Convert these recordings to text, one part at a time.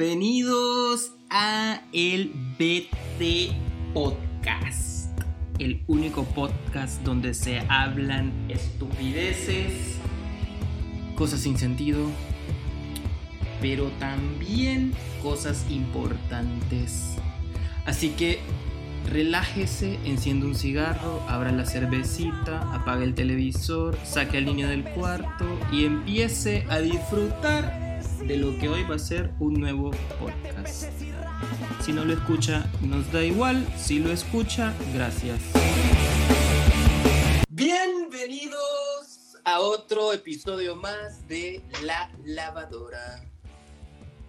Bienvenidos a el BT Podcast, el único podcast donde se hablan estupideces, cosas sin sentido, pero también cosas importantes. Así que relájese, enciende un cigarro, abra la cervecita, apague el televisor, saque al niño del cuarto y empiece a disfrutar de lo que hoy va a ser un nuevo podcast. Si no lo escucha, nos da igual. Si lo escucha, gracias. Bienvenidos a otro episodio más de La Lavadora.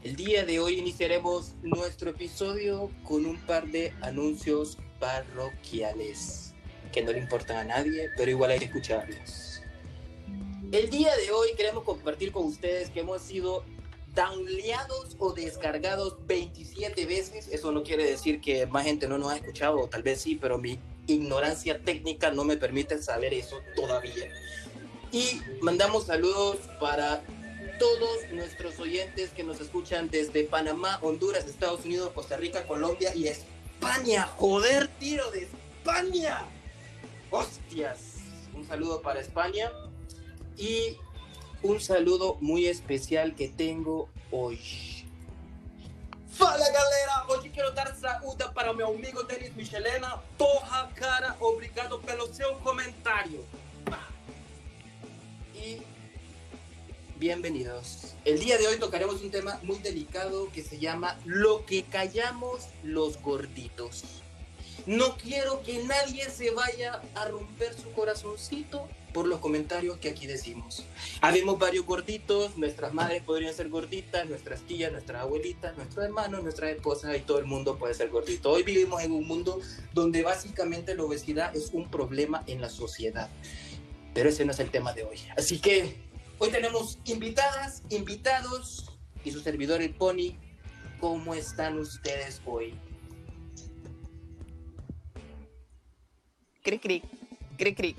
El día de hoy iniciaremos nuestro episodio con un par de anuncios parroquiales que no le importan a nadie, pero igual hay que escucharlos. El día de hoy queremos compartir con ustedes que hemos sido downloados o descargados 27 veces. Eso no quiere decir que más gente no nos ha escuchado, o tal vez sí, pero mi ignorancia técnica no me permite saber eso todavía. Y mandamos saludos para todos nuestros oyentes que nos escuchan desde Panamá, Honduras, Estados Unidos, Costa Rica, Colombia y España. Joder, tiro de España. Hostias. Un saludo para España. Y un saludo muy especial que tengo hoy. Fala galera, hoje quero dar saúde para meu amigo Denis Michelena. Porra, cara, obrigado pelo seu comentário. Y bienvenidos. El día de hoy tocaremos un tema muy delicado que se llama Lo que callamos los gorditos. No quiero que nadie se vaya a romper su corazoncito por los comentarios que aquí decimos. Habemos varios gorditos, nuestras madres podrían ser gorditas, nuestras tías, nuestras abuelitas, nuestros hermanos, nuestras esposas y todo el mundo puede ser gordito. Hoy vivimos en un mundo donde básicamente la obesidad es un problema en la sociedad. Pero ese no es el tema de hoy. Así que hoy tenemos invitadas, invitados y su servidor el Pony. ¿Cómo están ustedes hoy? Cric, cric, cric, cric.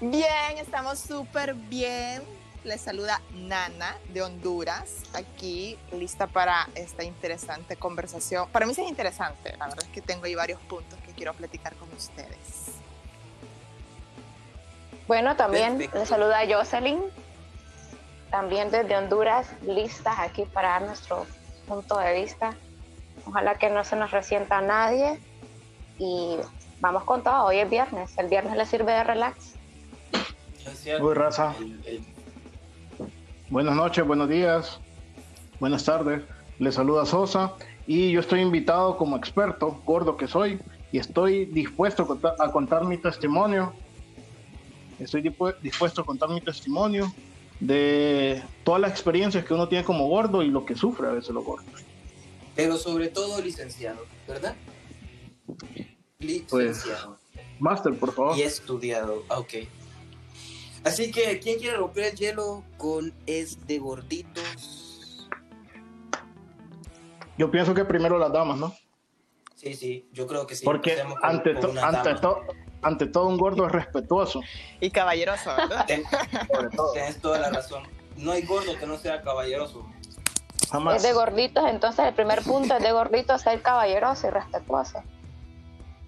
bien, estamos súper bien. Les saluda Nana de Honduras, aquí lista para esta interesante conversación. Para mí sí es interesante, la verdad es que tengo ahí varios puntos que quiero platicar con ustedes. Bueno, también Perfecto. les saluda Jocelyn, también desde Honduras, listas aquí para dar nuestro punto de vista. Ojalá que no se nos resienta a nadie y vamos con todo. Hoy es viernes, el viernes le sirve de relax. Uy, raza. El- el- Buenas noches, buenos días, buenas tardes. Les saluda Sosa y yo estoy invitado como experto, gordo que soy, y estoy dispuesto a contar, a contar mi testimonio. Estoy dispu- dispuesto a contar mi testimonio de todas las experiencias que uno tiene como gordo y lo que sufre a veces los gordos. Pero sobre todo licenciado, ¿verdad? Pues, Licenciado. Master, por favor. y estudiado. Ah, Ok. Así que, ¿quién quiere romper el hielo con es de gorditos? Yo pienso que primero las damas, ¿no? Sí, sí, yo creo que sí. Porque con- ante, con to- una ante, dama. to- ante todo un gordo es respetuoso. Y caballeroso, ¿verdad? Tienes toda la razón. No hay gordo que no sea caballeroso. Jamás. Es de gorditos, entonces el primer punto es de gorditos ser caballeroso y respetuoso.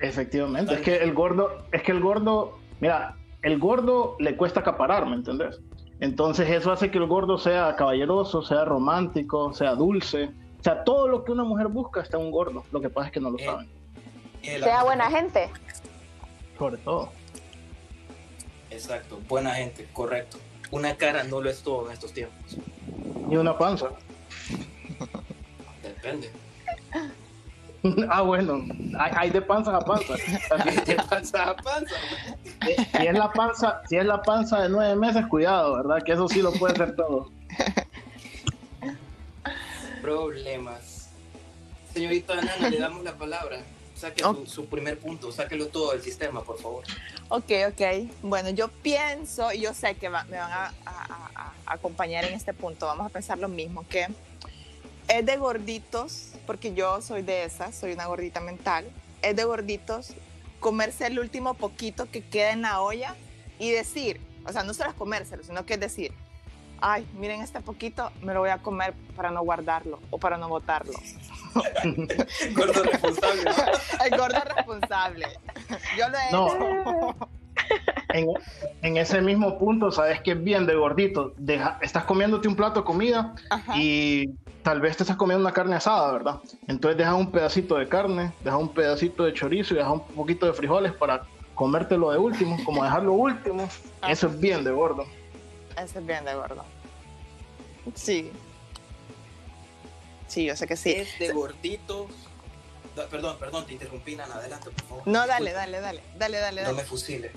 Efectivamente, es que el gordo, es que el gordo, mira, el gordo le cuesta acaparar, ¿me entendés? Entonces eso hace que el gordo sea caballeroso, sea romántico, sea dulce, o sea, todo lo que una mujer busca está en un gordo. Lo que pasa es que no lo Eh, saben, El- Sea buena gente. sobre todo. Exacto, buena gente, correcto. Una cara no lo es todo en estos tiempos. Y una panza. Depende. ah, bueno, hay, hay de panza a panza. De panza a panza. si es la panza, si es la panza de nueve meses, cuidado, ¿verdad? Que eso sí lo puede hacer todo. Problemas. Señorita Nana, le damos la palabra. Saque su, su primer punto, sáquelo todo del sistema, por favor. Ok, ok. Bueno, yo pienso, y yo sé que va- me van a, a- a- a acompañar en este punto, vamos a pensar lo mismo, que es de gorditos, porque yo soy de esas, soy una gordita mental, es de gorditos comerse el último poquito que queda en la olla y decir, o sea, no solo es comérselo, sino que es decir, ay, miren este poquito, me lo voy a comer para no guardarlo o para no botarlo. Gordo responsable. El gordo responsable. Yo lo he No. hecho. En, en ese mismo punto, sabes que es bien de gordito. Deja- estás comiéndote un plato de comida Ajá. y tal vez te estás comiendo una carne asada, ¿verdad? Entonces dejas un pedacito de carne, dejas un pedacito de chorizo y dejas un poquito de frijoles para comértelo de último, como dejarlo último. Eso es bien de gordo. Ese es bien de gordo. Sí. Sí, yo sé que sí. Es de gorditos. No, Perdón, perdón, te interrumpí, Nana. Adelante, por favor. No, dale, dale, dale, dale, dale, No dale. me fusile.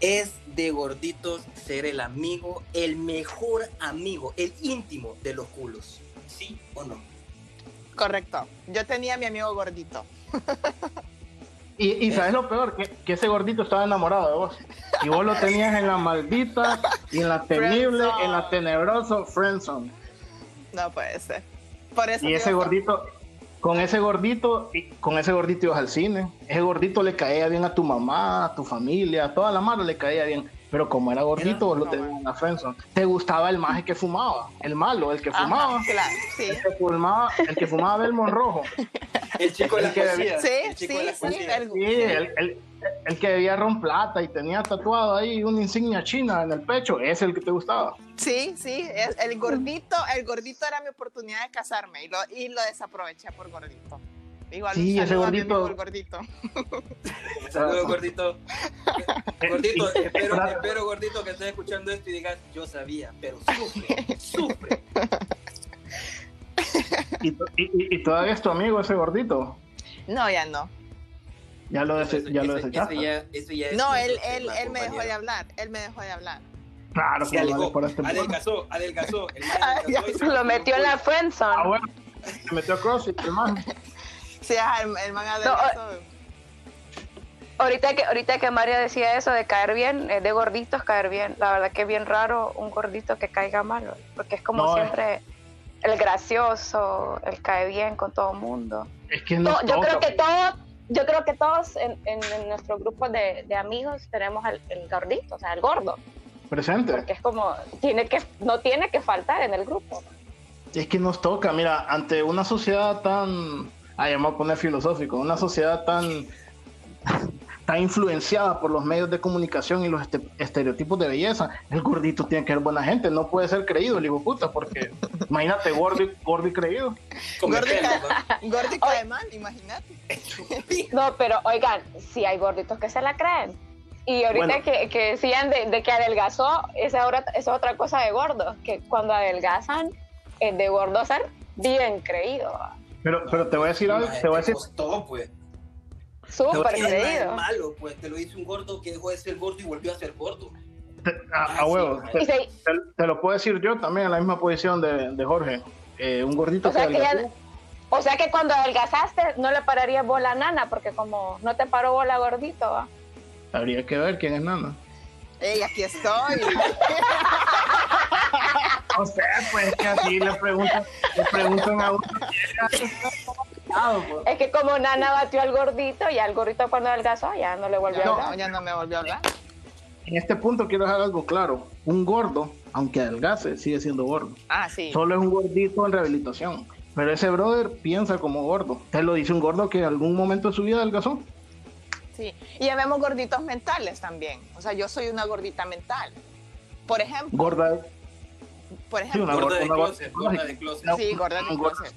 Es de gorditos ser el amigo, el mejor amigo, el íntimo de los culos. ¿Sí o no? Correcto. Yo tenía a mi amigo gordito. Y, y sabes lo peor, que, que ese gordito estaba enamorado de vos. Y vos lo tenías en la maldita, y en la temible, en la tenebrosa friendzone. No puede ser. Por eso Y ese gordito, con ese gordito, con ese gordito ibas al cine. Ese gordito le caía bien a tu mamá, a tu familia, a toda la mano le caía bien. Pero como era gordito, vos lo bueno. en la friendzone. Te gustaba el maje que fumaba, el malo, el que Ajá, fumaba. claro, sí. El que fumaba, el que fumaba Belmont rojo. El chico de la El que- poesía. Sí, el chico sí, de la sí. el- Sí, el, el- el que debía ron plata y tenía tatuado ahí una insignia china en el pecho, es el que te gustaba. Sí, sí, el, el gordito, el gordito era mi oportunidad de casarme y lo, y lo desaproveché por gordito. Igual Sí, ese gordito. amigo el gordito. Saludos, gordito. Gordito, espero, espero, gordito, que estés escuchando esto y digas, yo sabía, pero sufre, sufre. Y, y- y- todavía es tu amigo ese gordito. No, ya no. Ya lo, Eso- ya lo ese- desechaste. ese ya- ese ya es No, él, él, él me dejó de hablar. Él me dejó de hablar. Claro que vale por este adelgazó, adelgazó. Adelgazó Lo metió en la Ah, friendzone. bueno, se metió a CrossFit, hermano. Sí, ajá, el, el man No, adelgazó. Ahorita que, ahorita que María decía eso de caer bien, eh, de gorditos caer bien, la verdad que es bien raro un gordito que caiga mal, porque es como No, es- siempre el gracioso, el cae bien con todo el mundo. Es que no yo creo que todos, yo creo que todos en, en- en nuestro grupo de, de amigos tenemos el, el gordito, o sea, el gordo, presente. porque es como, tiene que, no tiene que faltar en el grupo. Es que nos toca, mira, ante una sociedad tan, ay, vamos a poner filosófico, una sociedad tan, tan influenciada por los medios de comunicación y los este- estereotipos de belleza, el gordito tiene que ser buena gente, no puede ser creído el hijo de puta, porque imagínate gordo y, gordo y creído. Y cae mal, imagínate. No, pero oigan, si hay gorditos que se la creen. Y ahorita Bueno. que, que decían de, de que adelgazó, esa, ahora- esa es otra cosa de gordos, que cuando adelgazan, es de gordo ser bien creído, Pero, pero te voy a decir algo, Maje, te voy a decir, costó, pues. súper Es creído. malo, pues. Te lo dice un gordo que dejó de ser gordo y volvió a ser gordo. te- a, a huevo, sí, te, lo puedo decir yo también en la misma posición de, de Jorge, Eh, un gordito o, sea que adelgazó. ya- o sea que cuando adelgazaste no le pararías bola a nana, porque como no te paró bola gordito, ¿va? habría que ver quién es Nana. Ey, aquí estoy. O sea, pues que así le preguntan, le preguntan a uno. Es que como nana batió al gordito, y al gordito cuando adelgazó ya no le volvió a No, hablar. ya no me volvió a hablar. En este punto quiero dejar algo claro. Un gordo, aunque adelgace, sigue siendo gordo. Ah, sí. Solo es un gordito en rehabilitación. Pero ese brother piensa como gordo. Te lo dice un gordo que en algún momento de su vida adelgazó. Sí, y ya vemos gorditos mentales también. O sea, yo soy una gordita mental. Por ejemplo, Gorda. por Sí, ejemplo, una Gorda de closet, gorda lógica. de closet. No, sí, gorda de closet.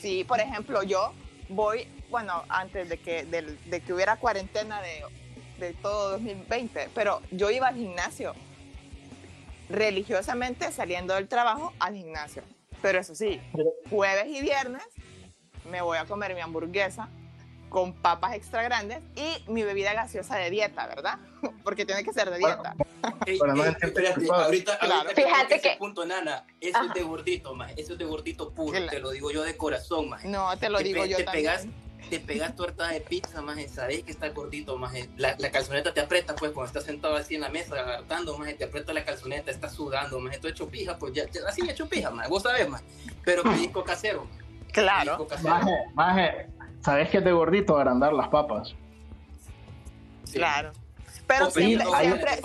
Sí, por ejemplo, yo voy, bueno, antes de que, de, que hubiera cuarentena de, de todo 2020, pero yo iba al gimnasio, religiosamente saliendo del trabajo al gimnasio. Pero eso sí, jueves y viernes me voy a comer mi hamburguesa con papas extra grandes y mi bebida gaseosa de dieta, ¿verdad? Porque tiene que ser de dieta. Para no espérate, ahorita, Claro. ahorita que Fíjate que- punto, nana, eso Ajá. es de gordito, más, eso es de gordito puro, Claro. te lo digo yo de corazón, más. No, te lo te, digo pe- yo te también. pegas, te pegas torta de pizza, más, sabes que está gordito, más, la, la calzoneta te aprieta, pues, cuando estás sentado así en la mesa, hartando, más, te aprieta la calzoneta, estás sudando, más, tú hecho pija, pues, ya, así me hecho pija, más, vos sabes, más, pero pellizco casero, Claro. Maje, maje, ¿sabes que es de gordito agrandar las papas? Sí. Claro. Pero siempre,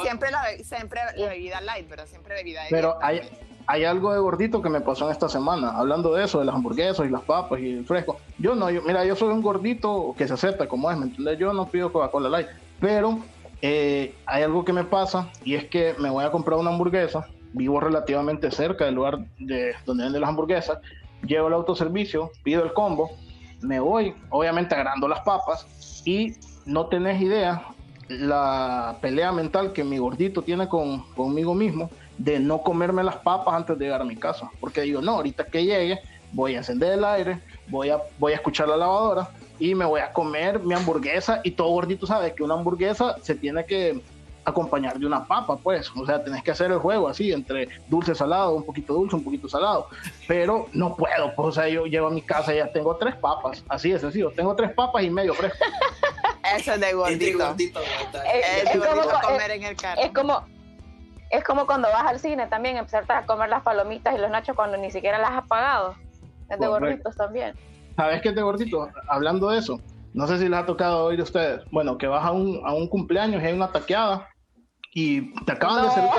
siempre, la, siempre la bebida light, ¿verdad? Siempre bebida de Pero hay, pues. hay algo de gordito que me pasó en esta semana, hablando de eso, de las hamburguesas y las papas y el fresco. Yo no, yo, mira, yo soy un gordito que se acepta como es, ¿me entiendes? Yo no pido Coca-Cola Light, pero eh, hay algo que me pasa y es que me voy a comprar una hamburguesa, vivo relativamente cerca del lugar de donde venden las hamburguesas, llevo el autoservicio, pido el combo, me voy, obviamente agarrando las papas y no tenés idea la pelea mental que mi gordito tiene con, conmigo mismo de no comerme las papas antes de llegar a mi casa. Porque digo, no, ahorita que llegue, voy a encender el aire, voy a, voy a escuchar la lavadora y me voy a comer mi hamburguesa. Y todo gordito sabe que una hamburguesa se tiene que acompañar de una papa, pues. O sea, tenés que hacer el juego así, entre dulce, salado, un poquito dulce, un poquito salado. Pero no puedo, pues, o sea, yo llego a mi casa y ya tengo tres papas. Así es, así, tengo tres papas y medio fresco. Eso es de gordito. gordito, Es Es de como comer en el carro. Es como, es como cuando vas al cine también, empezar a comer las palomitas y los nachos cuando ni siquiera las has pagado. Es de Correcto. gorditos también. ¿Sabes qué es de gordito? Hablando de eso, no sé si les ha tocado oír a ustedes. Bueno, que vas a un, a un cumpleaños y hay una taqueada y te acaban, de No. servir,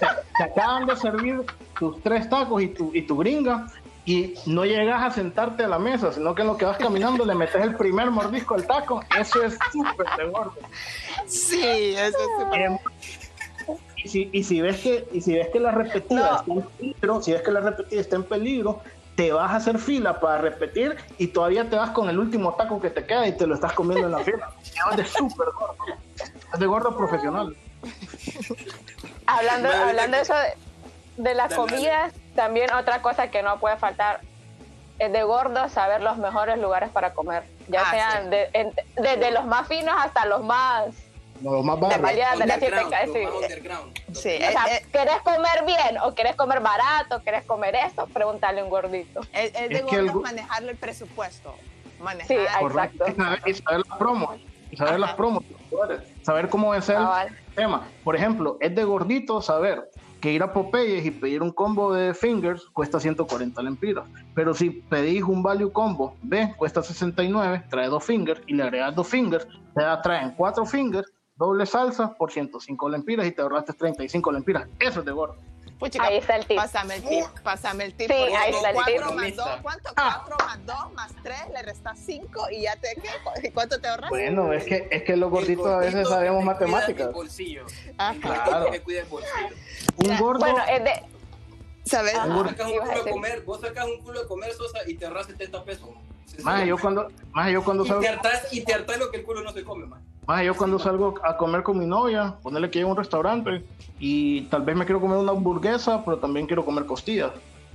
te, te acaban de servir tus tres tacos y tu, y tu gringa y no llegas a sentarte a la mesa, sino que en lo que vas caminando le metes el primer mordisco al taco. Eso es súper de gordo. Sí, eso es súper. Eh, y si, y si ves que y si ves que la repetida No. está en peligro, si ves que la repetida está en peligro, te vas a hacer fila para repetir y todavía te vas con el último taco que te queda y te lo estás comiendo en la fila. Es de súper gordo. Es de gordo profesional. Hablando, Vale, hablando de eso de, de las Dale, dale. comidas, también otra cosa que no puede faltar es de gordo saber los mejores lugares para comer. Ya Ah, sean sí. de- en- desde los más finos hasta los más... Los más De barrios. valía de la Underground, siete- lo sí. más underground. Sí, O eh, sea, eh, ¿querés comer bien o querés comer barato? ¿Querés comer esto? Pregúntale a un gordito. es, es de Es el gordos gu- manejarle el presupuesto. Manejar. Sí. Exacto. Y saber, y saber las promos. Y saber Ajá. las promos. Saber cómo es el Cabal. Tema. Por ejemplo, es de gordito saber que ir a Popeyes y pedir un combo de fingers cuesta 140 lempiras. Pero si pedís un value combo B, cuesta 69, trae dos fingers y le agregas dos fingers, te da, traen cuatro fingers, doble salsa por 105 lempiras y te ahorraste 35 lempiras. Eso es de gordo. Puchica, Ahí está el tip. Pásame el tip, pásame el tip. Sí, ahí está el cuatro tip. más dos, ¿cuánto? Ah. Cuatro más dos más tres, le restas cinco y ya te, ¿qué? ¿Cuánto te ahorras? Bueno, es que, es que los gorditos a veces sabemos matemáticas. bolsillo. Ajá. Claro. que cuida el bolsillo. Un gordo, Bueno, es de... ¿Sabes? Ajá. Vos sacas un culo de comer, vos sacas un culo de comer, Sosa, y te ahorras 70 pesos. Más yo cuando, más yo cuando y salgo, te hartás, y te hartás lo que el culo no se come, man. más yo cuando salgo a comer con mi novia, ponerle que a un restaurante y tal vez me quiero comer una hamburguesa, pero también quiero comer costillas.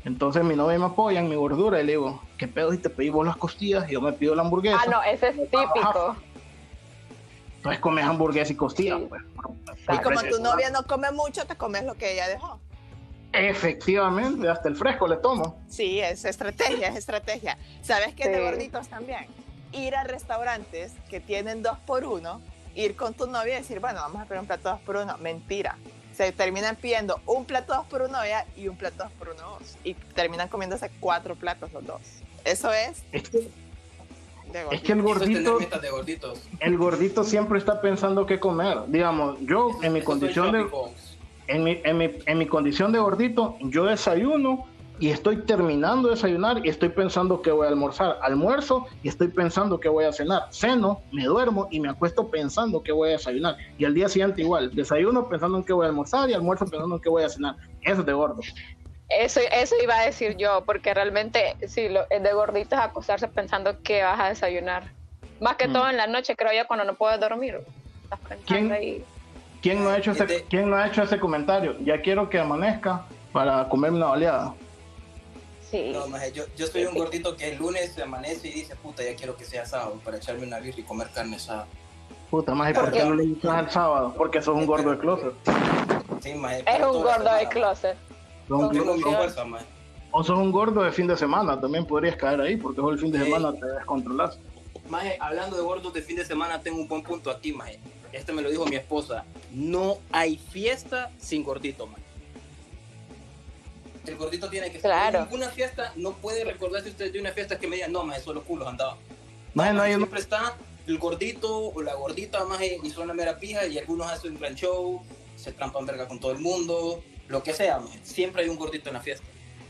Entonces mi novia me apoya en mi gordura y le digo, ¿qué pedo si te pedí vos las costillas y yo me pido la hamburguesa? Ah, no, ese es típico. Entonces comes hamburguesa y costillas. Sí. pues. Y como Pues, tu novia no come mucho, te comes lo que ella dejó. Efectivamente, hasta el fresco le tomo. Sí, es estrategia, es estrategia. ¿Sabes qué es de Sí. gorditos también? Ir a restaurantes que tienen dos por uno, ir con tu novia y decir, bueno, vamos a pedir un plato dos por uno. Mentira. Se terminan pidiendo un plato dos por uno ella y un plato dos por uno vos. Y terminan comiéndose cuatro platos los dos. Eso es Es que, de es que el es gordito, metas de gorditos. el gordito siempre está pensando qué comer. Digamos, yo en mi condición de. En mi, en, mi, en mi condición de gordito, yo desayuno y estoy terminando de desayunar y estoy pensando que voy a almorzar. Almuerzo y estoy pensando que voy a cenar. Ceno, me duermo y me acuesto pensando que voy a desayunar. Y al día siguiente igual, desayuno pensando en que voy a almorzar y almuerzo pensando en que voy a cenar. Eso es de gordo. Eso, eso iba a decir yo, porque realmente sí, lo, es de gorditos acostarse pensando que vas a desayunar. Más que Mm. todo en la noche, creo yo, cuando no puedes dormir. Estás pensando ¿Quién? ahí. ¿Quién no, ha hecho ese, Este- ¿Quién no ha hecho ese comentario? Ya quiero que amanezca para comerme una baleada. Sí. No, maje, yo, yo soy un gordito que el lunes se amanece y dice, puta, ya quiero que sea sábado para echarme una birra y comer carne asada. Puta más, ¿y por ¿Por qué no le invitas al sábado? Porque sos un gordo de closet. Sí, maje, es un gordo de closet. Mi Conclusión. fuerza, maje. o sos un gordo de fin de semana, también podrías caer ahí, porque vos el fin de Sí. semana te descontrolas. Maje, hablando de gordos de fin de semana, tengo un buen punto aquí, maje. Este me lo dijo mi esposa. No hay fiesta sin gordito, maje. El gordito tiene que Claro. En ninguna fiesta no puede recordarse usted de una fiesta que me diga, no, maje, solo culos andaba. Maje, no hay, siempre está el gordito o la gordita más y son la mera pija y algunos hacen un gran show, se trampan verga con todo el mundo, lo que sea, maje. siempre hay un gordito en la fiesta.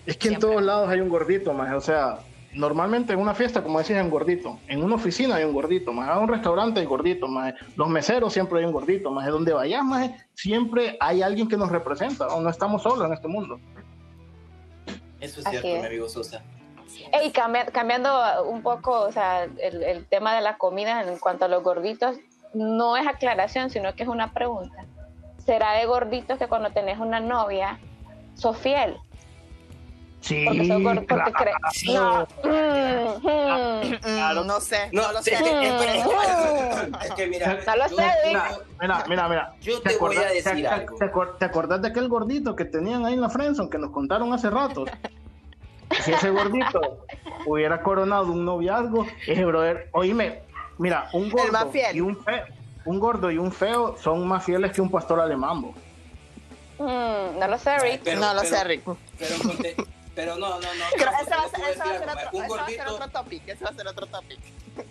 Es que en todos lados hay un gordito, más. O sea, normalmente en una fiesta, como decís, hay un gordito. En una oficina hay un gordito, más. En un restaurante hay gordito, más. Los meseros siempre hay un gordito, más. Donde vayas, más, siempre hay alguien que nos representa. ¿no? No estamos solos en este mundo. Eso es Así cierto, es. mi amigo Sosa. Cambia- cambiando un poco, o sea, el, el tema de la comida en cuanto a los gorditos, no es aclaración, sino que es una pregunta. ¿Será de gorditos que cuando tenés una novia, sos fiel? Sí, Porque sos gordo, porque claro. No. No sé, no, No, lo sé. es, que- es que mira, No lo yo sé, tengo- Mira, mira, mira. Yo te voy a decir te- algo. te ¿Te acordás de aquel gordito que tenían ahí en la Friendzone que nos contaron hace rato? Si ese gordito hubiera coronado un noviazgo, ese brother, oíme, mira, un El más gordo fiel. y un feo, un gordo y un feo son más fieles que un pastor alemán. bo. Mm, no lo sé, Rick. Pero- no lo pero- sé, Rick. Pero, pero no, no, no. Creo- no, ese va a ser, va a algo, otro, un ese va a ser gordito, otro topic. Ese va a ser otro topic.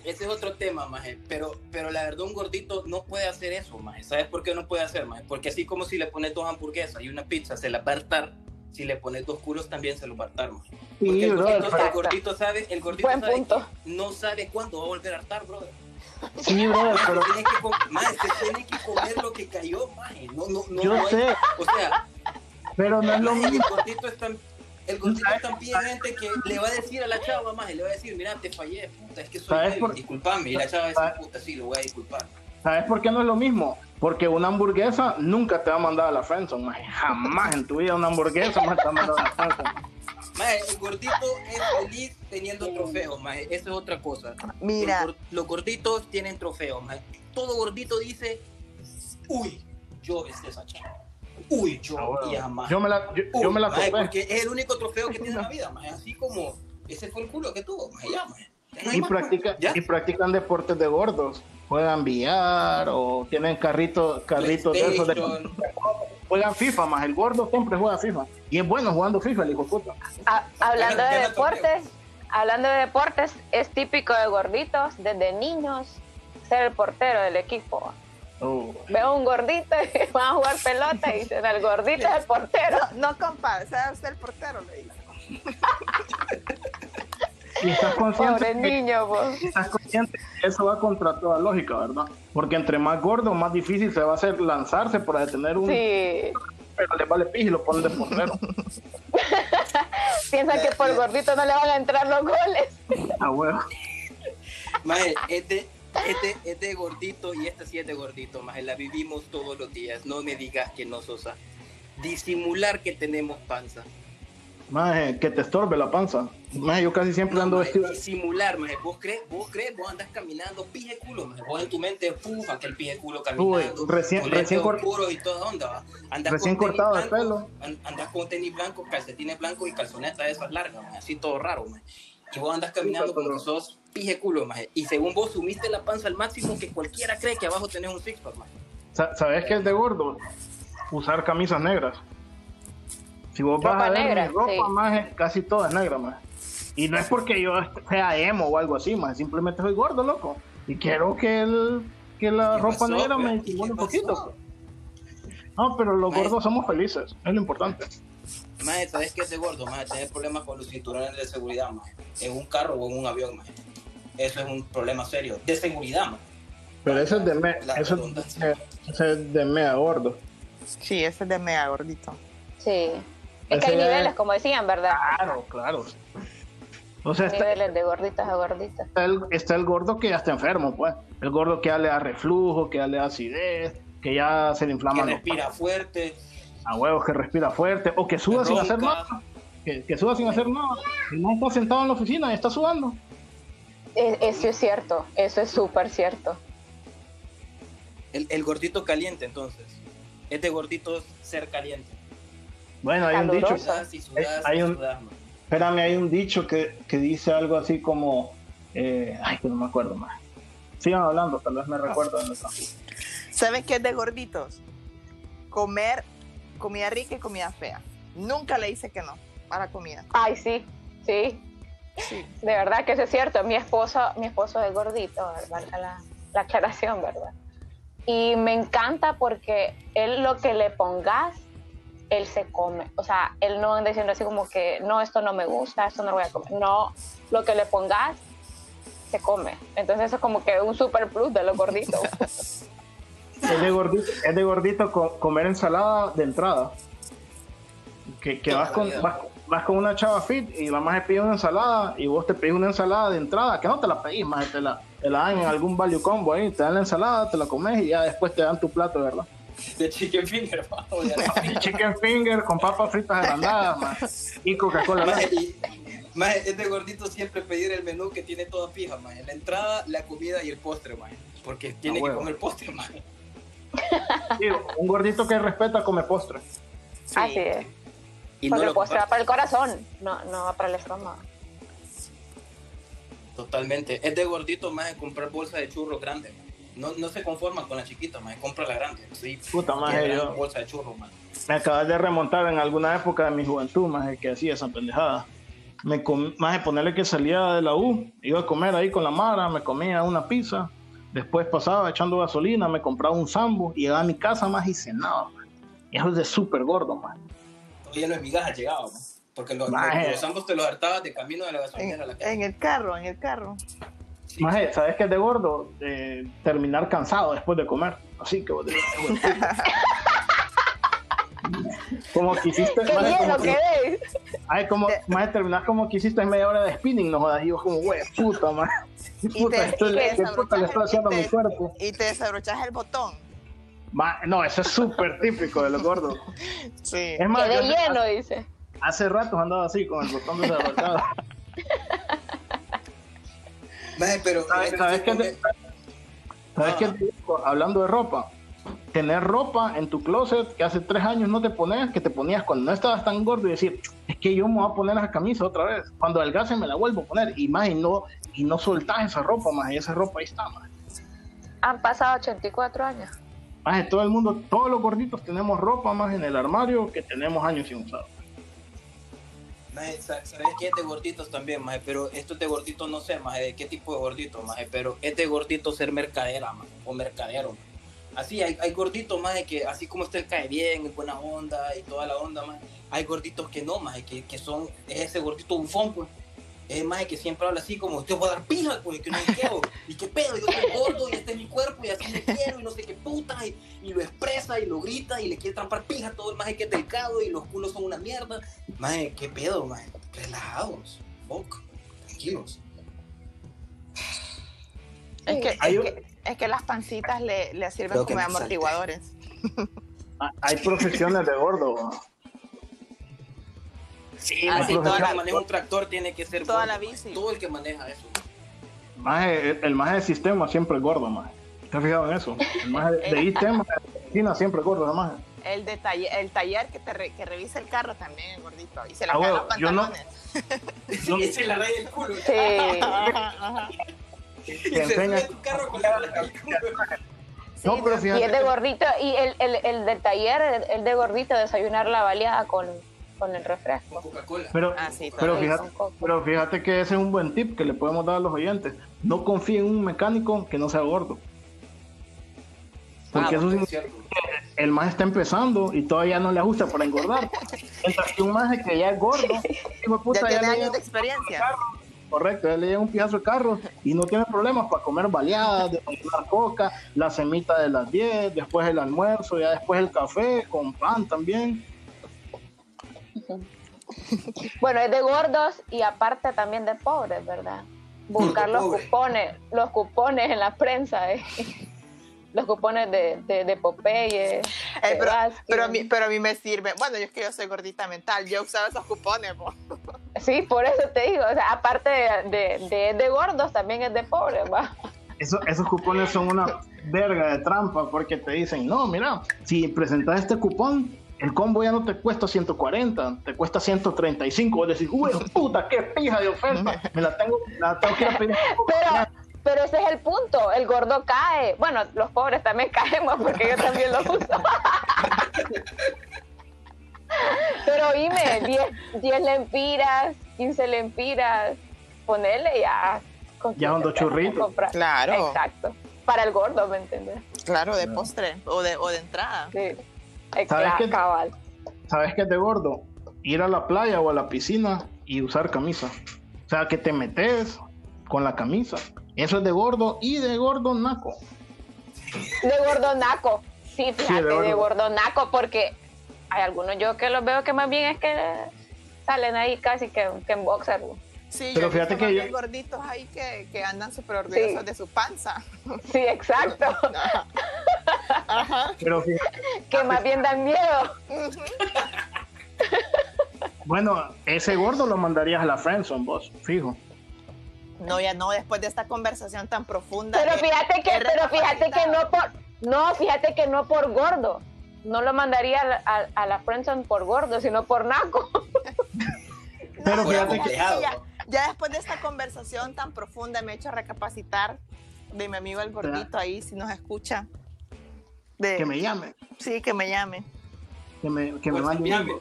ese es otro tema, maje. Pero, pero la verdad, un gordito no puede hacer eso, maje. ¿Sabes por qué no puede hacer, maje? Porque así como si le pones dos hamburguesas y una pizza, se las va a hartar. Si le pones dos culos, también se los va a hartar, maje. Porque Sí, el, brother, gordito, pero- el gordito sabe, el gordito Buen sabe punto. que no sabe cuándo va a volver a hartar, brother. sí, brother, pero Tiene que, com- maje, se tiene que comer lo que cayó, maje. No, no, no, yo no hay- sé, O sea, pero no es lo mismo. El gordito es tan, el gordito es tan gente que le va a decir a la chava, más, le va a decir, mira, te fallé, puta, es que soy ¿Sabes débil, por- disculpame. Y la chava va a decir, puta, sí, lo voy a disculpar. ¿Sabes por qué no es lo mismo? Porque una hamburguesa nunca te va a mandar a la friendzone, maje. Jamás en tu vida una hamburguesa más te va a mandar a la friendzone. Maje, el gordito es feliz teniendo trofeos, maje, eso es otra cosa. Mira, Los, gor- los gorditos tienen trofeos, maje. Todo gordito dice, uy, yo besé esa chava. Uy, yo, Ah, bueno. y jamás. Yo me la, yo, Uy, yo me la maje, topé. porque es el único trofeo que tiene en la vida, maje. Así como, ese fue el culo que tuvo, maje, ya, maje. Ya no hay y, más, practica, ¿Ya? y practican deportes de gordos. Juegan billar o tienen carritos carritos de esos. De, juegan FIFA más. El gordo siempre juega FIFA. Y es bueno jugando FIFA, el hijo puta. Ah, hablando Ya de ya deportes, hablando de deportes, es típico de gorditos, desde niños, ser el portero del equipo. Veo un gordito y van a jugar pelota y dicen, el gordito es el portero. no, compa, sea usted el portero, le dice. Y estás consciente, Pobre niño, pues. estás consciente que eso va contra toda lógica, ¿verdad? Porque entre más gordo, más difícil se va a hacer lanzarse para detener un. Sí, Pero le vale pij y lo ponen de portero. piensan que por gordito no le van a entrar los goles. Ah, huevo. Maje, este, este, este gordito y esta sí es de gordito, maje, la vivimos todos los días. No me digas que no, Sosa. Disimular que tenemos panza. Maje, que te estorbe la panza. Maje, yo casi siempre No, ando maje, vestido. disimular, maje. ¿Vos crees? ¿Vos crees? Vos andas caminando pije culo, maje. Vos en tu mente, puf, aquel pije culo Uy, caminando. recién- con recién lentes cor- oscuros y toda onda, va. Andas Recién cortado de blancos, pelo. an- Andas con tenis blancos, calcetines blancos y calzonetas esas largas, maje. Así todo raro, maje. Y vos andas caminando como que sos pije culo, maje. Y según vos sumiste la panza al máximo que cualquiera cree que abajo tenés un six-pack, maje. Sa- ¿Sabes qué es de gordo? Usar camisas negras. Si vos vas Ropa a ver negra, mi ropa, sí. maje, casi toda es negra, maje. Y no es porque yo sea emo o algo así, maje. Simplemente soy gordo, loco. Y quiero que, el, que la ¿Qué ropa pasó, negra me ¿Y disimule qué un poquito. No, pero los Maje. gordos somos felices. Es lo importante. Maje, ¿sabes qué es de gordo? Maje, tener problemas con los cinturones de seguridad, maje. En un carro o en un avión, maje. Eso es un problema serio. De seguridad, maje. Pero eso es de me, La eso es, eso es de mea gordo. Sí, ese es de mega gordito. Sí. Es que hay niveles, es- como decían, ¿verdad? Claro, claro. O sea, está, Niveles de gorditas a gorditas. está el, está el gordo que ya está enfermo, pues. El gordo que ya le da reflujo, que ya le da acidez, que ya se le Que inflama los respira fuerte. a huevos, que respira fuerte, o que suda Que sin hacer nada. Que, que suda sin hacer nada. Man está sentado en la oficina y está sudando. Eso es cierto, eso es súper cierto. El, el gordito caliente, entonces. Es de gordito ser caliente. Bueno, hay un dicho, Caluroso. Sudás y sudás Hay y un- sudás, espérame, hay un dicho que, que dice algo así como, eh, ay, que no me acuerdo más. Sigan hablando, tal vez me recuerdo dónde está. ¿Sabes qué es de gorditos? Comer comida rica y comida fea. Nunca le dice que no a la comida. Ay, sí, sí, Sí. de verdad que eso es cierto. Mi esposo, mi esposo es gordito, valga la, la aclaración, ¿verdad? Y me encanta porque él lo que le pongas, él se come. O sea, él no anda diciendo así como que, no, esto no me gusta, esto no lo voy a comer. No, lo que le pongas, se come. Entonces eso es como que un super plus de los gorditos. Es de gordito, es de gordito co- comer ensalada de entrada. Que, que vas, con, vas, vas con una chava fit y la más pide una ensalada y vos te pedís una ensalada de entrada, que no te la pedís más, te la, te la dan en algún value combo ahí, te dan la ensalada, te la comes y ya después te dan tu plato, ¿verdad? De chicken finger, de chicken finger con papas fritas agrandadas más, y Coca-Cola. Maje, Light. y- maje, es de gordito siempre pedir el menú que tiene toda fija, maje. La entrada, la comida y el postre, maje. Porque tiene que comer postre, maje. Sí, un gordito que respeta come postre. Sí. Así es. Y Porque no lo postre va para el corazón, no, no va para el estómago. Totalmente. Es de gordito, maje, comprar bolsa de churros grande. No, no se conforma con la chiquita, maje. Compra la grande. Sí, Puta, gran yo- bolsa de churros, maje. Me acabas de remontar en alguna época de mi juventud, más que hacía esa pendejada. Me com- más de ponerle que salía de la U, iba a comer ahí con la Mara, me comía una pizza, después pasaba echando gasolina, me compraba un sambo y llegaba a mi casa más y cenaba. man. Y eso es de súper gordo, man. Todavía los migajas llegaban, maje. Porque los, Maje. los, los ambos te los hartabas de camino de la gasolinera a la En, casa. en el carro, en el carro. Sí. Maje, ¿sabes qué es de gordo? Eh, terminar cansado después de comer. Así que vos decís, "Hijo de puta". Como quisiste, ¡Qué maje, bien como lo que- ves! Ay, como, más terminar como que hiciste media hora de spinning, no jodas. Y yo como, güey, puta, man. Y Puta, te- esto y le- te ¿Qué puta le estoy haciendo a mi te- cuerpo? Y te desabrochas el botón. Ma- no, eso es súper típico de los gordos. Sí. Es más, Quedé yo hace- lleno, dice. hace rato andaba así con el botón desabrochado. Maje, pero ¿Sabes, este sabes qué? te- ¿Sabes Ah. qué te digo? Hablando de ropa, tener ropa en tu closet que hace tres años no te ponías, que te ponías cuando no estabas tan gordo y decir, es que yo me voy a poner esa camisa otra vez. Cuando adelgace me la vuelvo a poner. Y más, y no, y no soltás esa ropa, más, y esa ropa ahí está, más. Han pasado 84 años. Más, todo el mundo, todos los gorditos tenemos ropa más en el armario que tenemos años sin usar. ¿sabes qué es de gorditos también, maje? Pero esto es de gorditos, no sé, maje, de qué tipo de gordito, maje, pero es de gordito ser mercadera, maje, o mercadero, maje. Así, hay, hay gorditos, maje, que así como usted cae bien, es buena onda y toda la onda, maje, hay gorditos que no, maje, que, que son, es ese gordito bufón, pues. Es maje que siempre habla así como, te voy a dar pija, pues, que no quiero, y qué pedo, yo soy gordo y este es mi cuerpo y así me quiero y no sé qué puta, y, y lo expresa y lo grita y le quiere trampar pija a todo el maje que es delgado y los culos son una mierda. Maje, ¿qué pedo, maje? Relajados, fuck, tranquilos. Es que, es, que, es que las pancitas le, le sirven como me amortiguadores. Ah, Hay profesiones de gordo. Sí, Ah, maje, sí, todo toda el la- que maneja un tractor tiene que ser toda gordo, la maje. bici. Todo el que maneja eso. Maje, el, el maje de sistema siempre es gordo, maje. ¿Te has fijado en eso? El maje de, de sistema de oficina siempre es gordo, maje. El, de taller, el taller que, te re- que revisa el carro también es gordito. Y se le Ah, caen bueno, los yo no- pantalones. Y se la raya el culo. Sí. Ajá, ajá. Y Te se enseña- tu carro con la del culo. No, pero Y fíjate. es de que- gordito, y el, el, el del taller, el, el de gordito, desayunar la baleada con, con el refresco. Coca-Cola. Pero, Ah, sí, pero, fíjate, pero que ese es un buen tip que le podemos dar a los oyentes. No confíe en un mecánico que no sea gordo. Porque Ah, eso Es significa que el más está empezando y todavía no le ajusta para engordar. Mientras que un más que ya es gordo, hijo de puta, Ya tiene años de experiencia. carro, Correcto, ya le llega un pijazo de carro y no tiene problemas para comer baleadas, de tomar coca, la semita de las 10, después el almuerzo, ya después el café con pan también. Bueno, es de gordos y aparte también de pobres, ¿verdad? Buscar los Pobre. cupones, los cupones en la prensa, ¿eh? los cupones de, de, de Popeye. Eh, de pero, a mí, pero a mí me sirve. Bueno, yo es que yo soy gordita mental. Yo usaba esos cupones. po. Sí, por eso te digo, o sea, aparte de, de, de, de gordos, también es de pobres, ¿va? Eso- esos cupones son una verga de trampa porque te dicen, no, mira, si presentas este cupón, el combo ya no te cuesta 140, te cuesta 135. Vos decís, uy, puta, qué pija de oferta, me la tengo, la tengo que ir a pedir. Pero, pero ese es el punto, el gordo cae. Bueno, los pobres también caemos porque yo también lo uso. Pero oíme, 10, 10 lempiras, 15 lempiras, ponele ya. Ya son 15 dos churritos. Claro. Exacto. para el gordo, ¿me entiendes? Claro, de Claro. postre o de, o de entrada. Sí. Eh, ¿Sabes qué? cabal. ¿Sabes qué es de gordo? Ir a la playa o a la piscina y usar camisa. O sea, que te metes con la camisa. Eso es de gordo y de gordo naco. De gordonaco. Sí, fíjate, de de, gordo. gordonaco, porque hay algunos yo que los veo que más bien es que salen ahí casi que, que en boxer. Sí, Pero yo fíjate que yo- gorditos ahí que, que andan súper orgullosos Sí. de su panza. Sí, exacto. Ajá. Ajá. Pero fíjate, que más bien dan miedo. bueno, ese gordo lo mandarías a la friendzone, vos, fijo. No, ya no, después de esta conversación tan profunda. Pero fíjate que, pero fíjate que no por, no, fíjate que no por gordo. No lo mandaría a, la- a, a la friendzone por gordo, sino por naco. Pero fíjate que, ya, ¿no? después de esta conversación tan profunda me he hecho recapacitar de mi amigo el gordito ahí, si nos escucha. De, que me llame, Sí, que me llame. que me, que me mande un.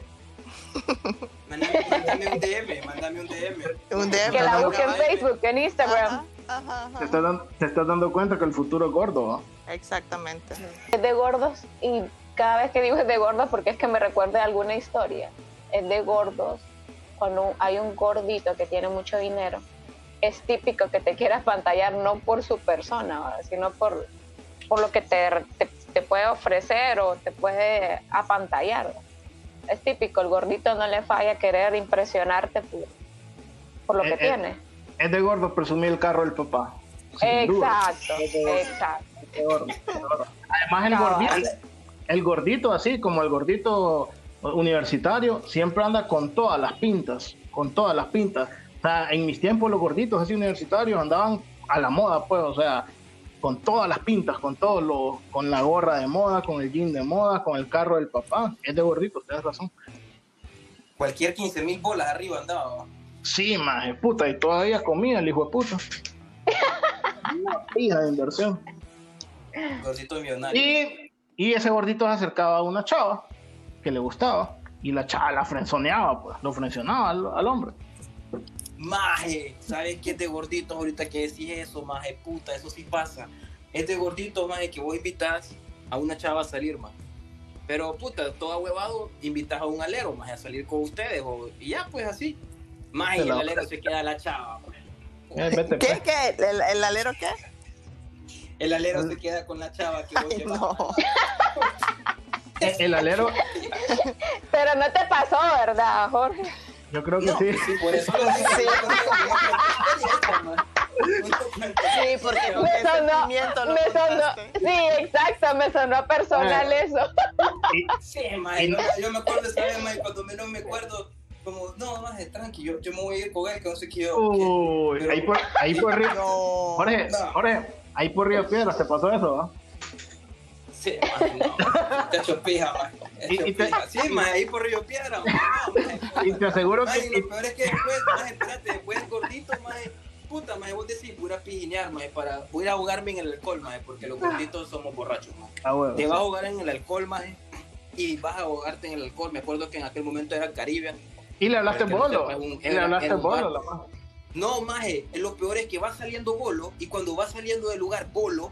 Mándame, mándame un DM, mándame un DM. Un DM. Que la busque en Facebook, en Instagram. Ajá, ajá, ajá. Te estás, dando, te estás dando cuenta que el futuro es gordo, ¿va? Exactamente. Es de gordos y cada vez que digo es de gordos porque es que me recuerda alguna historia. Es de gordos. Hay un gordito que tiene mucho dinero, es típico que te quieras pantallar no por su persona, sino por, por lo que te, te, te puede ofrecer o te puede apantallar. Es típico, el gordito no le falla querer impresionarte por, por lo que Eh, eh, tiene. Es de gordo presumir el carro del papá. Exacto, exacto. Además, el gordito, el gordito, así como el gordito universitario, siempre anda con todas las pintas, con todas las pintas. O sea, en mis tiempos los gorditos así universitarios andaban a la moda, pues, o sea, con todas las pintas, con todo lo, con la gorra de moda, con el jean de moda, con el carro del papá. Es de gordito, tienes razón. Cualquier 15 mil bolas arriba andaba. Sí, maje, puta, y todavía comía el hijo de puta. Una pija de inversión. Gordito millonario. Y, y ese gordito se acercaba a una chava que le gustaba y la chava la frenzoneaba, pues, lo frencionaba al, al hombre. Maje, ¿sabes qué es de gordito ahorita que decís eso, maje? Puta, eso sí pasa. Es de gordito, maje, que vos invitas a una chava a salir, maje. Pero, puta, todo huevado, invitas a un alero, maje, a salir con ustedes. O, y ya, pues así. Maje, el alero se queda la chava, pues. Eh, ¿Qué? pues. ¿Qué? ¿El, el alero qué? El alero se queda con la chava que vos Ay, llevas. no. Eh, El alero, Pero no te pasó, ¿verdad, Jorge? yo creo que No, sí. sí, por eso. Sí. Sí, porque Me sonó, lo me sonó, sí, exacto, me sonó personal eso. Sí, mae, no, yo me acuerdo esa vez, mae, cuando menos me acuerdo, como, no, más tranqui, yo, yo me voy a ir con él, que no sé qué yo. Uy, Pero- ahí por, ahí por Río, No. Jorge, No. Jorge, ahí por Río Piedras te pasó eso. Sí, mae, no, te hecho pija, mae. Y- Hecho y te-. Sí, mae, ahí por Río Piedra, no. Y te aseguro que... y lo peor es que después, mae, espérate, después gordito, mae, puta, mae, vos decís, voy a pijinear, mae, para, voy a ahogarme en el alcohol, mae, porque los gorditos somos borrachos, mae. Ah, bueno, Te vas a ahogar en el alcohol, mae, y vas a ahogarte en el alcohol. Me acuerdo que en aquel momento era Caribe. Y le hablaste bolo. un- Y le era- hablaste bolo. la maje. No, maje, lo peor es que va saliendo bolo y cuando va saliendo del lugar bolo,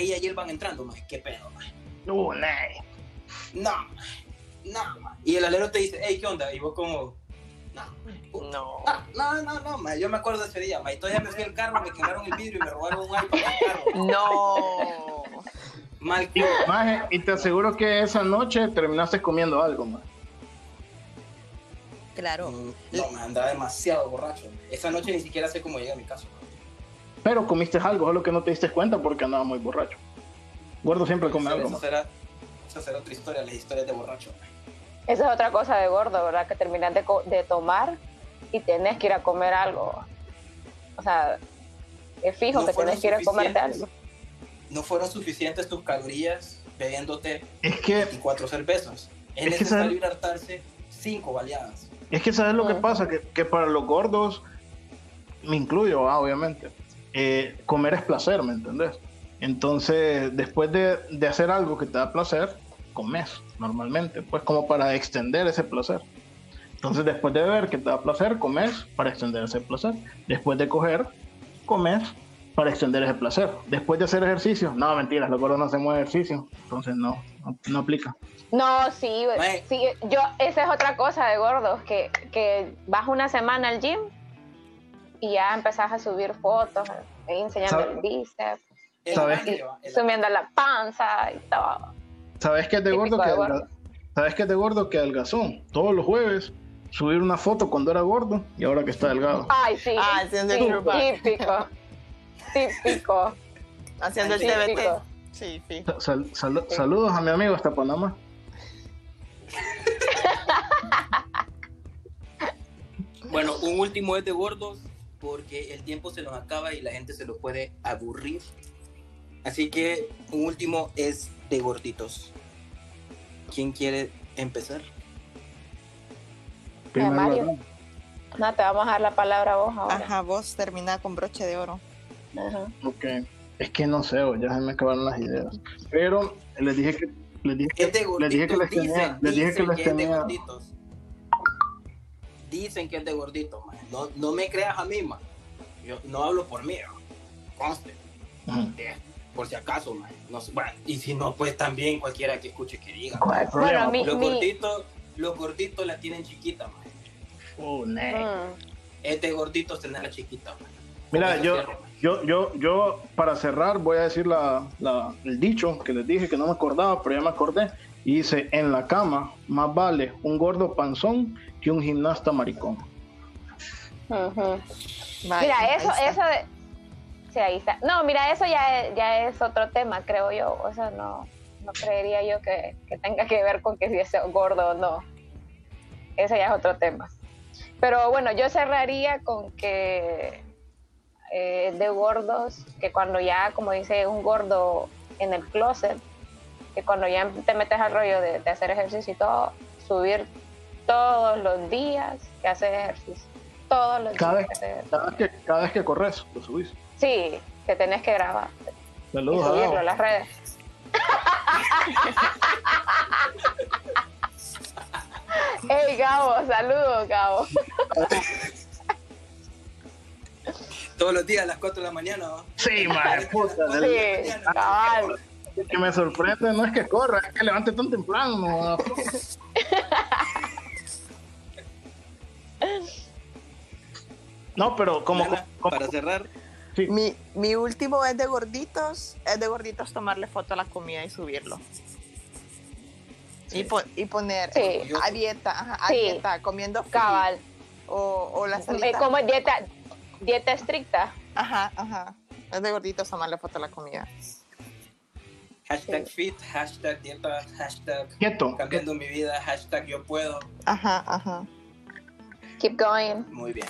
ella y él van entrando, maje. ¿Qué pedo, nay. No, maje. No, maje. Y el alero te dice, hey, ¿qué onda? Y vos como, no. No. Ah, no, no, no, maje. Yo me acuerdo de ese día, maje. Todavía me fui al carro, me quebraron el vidrio y me robaron un del carro. No. Mal Y, maje, y te aseguro que esa noche terminaste comiendo algo, maje. Claro. No, me andaba demasiado borracho. Esa noche ni siquiera sé cómo llegué a mi casa. Pero comiste algo, solo que no te diste cuenta porque andaba muy borracho. Gordo siempre come algo. esa maje. será, esa será otra historia, las historias de borracho. Esa es otra cosa de gordo, ¿verdad? Que terminas de, de tomar y tenés que ir a comer algo. O sea, es fijo No que tenés que ir a comerte algo. No fueron suficientes tus calorías bebiéndote Es que 24 cervezas. Es, Es necesario ir a hartarse 5 baleadas. Es que sabes lo que Ujú. pasa, que, que para los gordos, me incluyo, ah, obviamente, eh, comer es placer, ¿me entendés? Entonces, después de, de hacer algo que te da placer, comes normalmente, pues como para extender ese placer. Entonces, después de beber que te da placer, comes para extender ese placer. Después de coger, comes para extender ese placer. Después de hacer ejercicio, no, mentiras, los gordos no hacemos ejercicio, entonces no, no, no aplica. No, sí, sí, yo, esa es otra cosa de gordos, que, que vas una semana al gym y ya empezás a subir fotos, enseñando ¿Sabe- el bíceps, Es ¿Sabes? es la- subiendo la panza y todo. ¿Sabes qué es de Típico gordo? Que gordo. ¿Sabes qué es de gordo? Que adelgazó. Todos los jueves subir una foto cuando era gordo y ahora que está delgado. Ay, sí, Ah, haciendo sí, típico, típico, Haciendo el Sí, TBT. Sí. Sal- sal- saludos a mi amigo hasta Panamá. Bueno, un último es de gordos porque el tiempo se nos acaba y la gente se lo puede aburrir. Así que un último es de gorditos. ¿Quién quiere empezar? Primero Mario. No, te vamos a dar la palabra a vos ahora. Ajá, vos termina con broche de oro. Ajá. Ok. Es que no sé, ya se me acabaron las ideas. Pero les dije que les dije que, Es de les dije que gorditos, les tenía, les dije que les tenía. Dicen que es de gorditos, man. No, no me creas a mí, man. Yo no hablo por mí, man. conste. Ujú. Por si acaso, man. No sé, bueno, y si no, pues también cualquiera que escuche que diga. Bueno, mi, Los mi- gorditos, los gorditos la tienen chiquita, man. Oh, ne. mm, Es de gorditos tenerla chiquita, man. Mira, eso yo, man. yo, yo, yo, para cerrar, voy a decir la, la- el dicho que les dije que no me acordaba, pero ya me acordé. Y dice: En la cama, más vale un gordo panzón que un gimnasta maricón. Vaya, Mira, eso, eso de... Sí, ahí está. No, mira, eso ya es, ya es otro tema, creo yo. O sea, no, no creería yo que, que tenga que ver con que si es gordo o no. Ese ya es otro tema. Pero bueno, yo cerraría con que eh, de gordos, que cuando ya, como dice un gordo en el closet, que cuando ya te metes al rollo de, de hacer ejercicio y todo, subir todos los días que haces ejercicio. Todos los Cada días vez- que haces ejercicio. Cada vez que, cada vez que corres, lo subís. Sí, que tenés que grabar y Saludos a subirlo a las redes. Hey Gabo, saludos Gabo. Todos los días a las 4 de la mañana, ¿no? Sí, madre puta. Sí, cabal. Que me sorprende no es que corra, es que levante tan temprano. No, pero como, para cerrar, sí, Mi, mi último es de gorditos, es de gorditos tomarle foto a la comida y subirlo. Y, po- y poner Sí. a dieta, ajá, a Sí. dieta, comiendo Cabal. O, o la Eh, salita. Como dieta, dieta estricta. Ajá, ajá. Es de gorditos tomarle foto a la comida. hashtag fit, hashtag dieta, hashtag quieto. cambiando mi vida, hashtag yo puedo. Ajá, ajá. Keep going. Muy bien.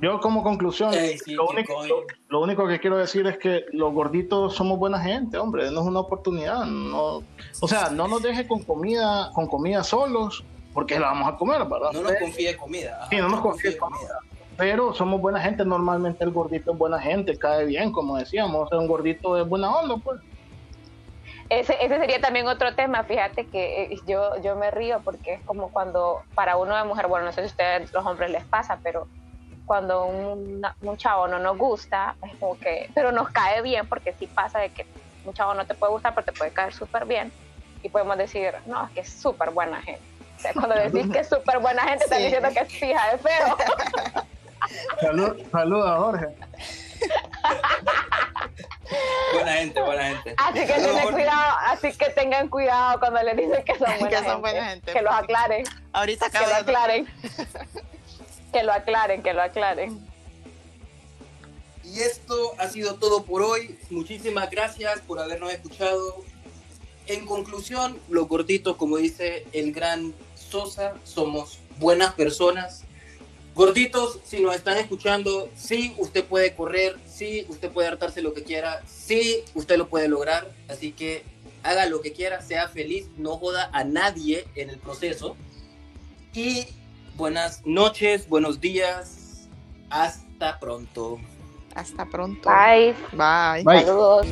Yo como conclusión, Ey, sí, lo, único, lo- lo único que quiero decir es que los gorditos somos buena gente, hombre, no es una oportunidad. No, o sea, no nos deje con comida, con comida solos, porque la vamos a comer, ¿verdad? No nos confíe en comida. ajá, Sí, no nos confíe en comida. Pero somos buena gente, normalmente el gordito es buena gente, cae bien, como decíamos, un gordito es buena onda, pues. Ese, ese sería también otro tema, fíjate que eh, yo, yo me río porque es como cuando para uno de mujer, bueno, no sé si a ustedes los hombres les pasa, pero cuando un, un chavo no nos gusta, es como que, pero nos cae bien porque sí pasa de que un chavo no te puede gustar, pero te puede caer súper bien y podemos decir, no, es que es súper buena gente. O sea, cuando decís que es súper buena gente, Sí. diciendo que es fija de feo. Salud, saluda, Jorge. Buena gente, buena gente. Así que tengan cuidado, así que tengan cuidado cuando les dicen que son buena, Que son gente, buena gente, Que los aclaren. Ahorita que lo aclaren. que lo aclaren, que lo aclaren. Y esto ha sido todo por hoy. Muchísimas gracias por habernos escuchado. En conclusión, los gorditos, como dice el gran Sosa, somos buenas personas. Gorditos, si nos están escuchando, sí, usted puede correr, sí, usted puede hartarse lo que quiera, sí, usted lo puede lograr. Así que haga lo que quiera, sea feliz, no joda a nadie en el proceso. Y buenas noches, buenos días, hasta pronto. Hasta pronto. Bye. Bye. Bye. Saludos.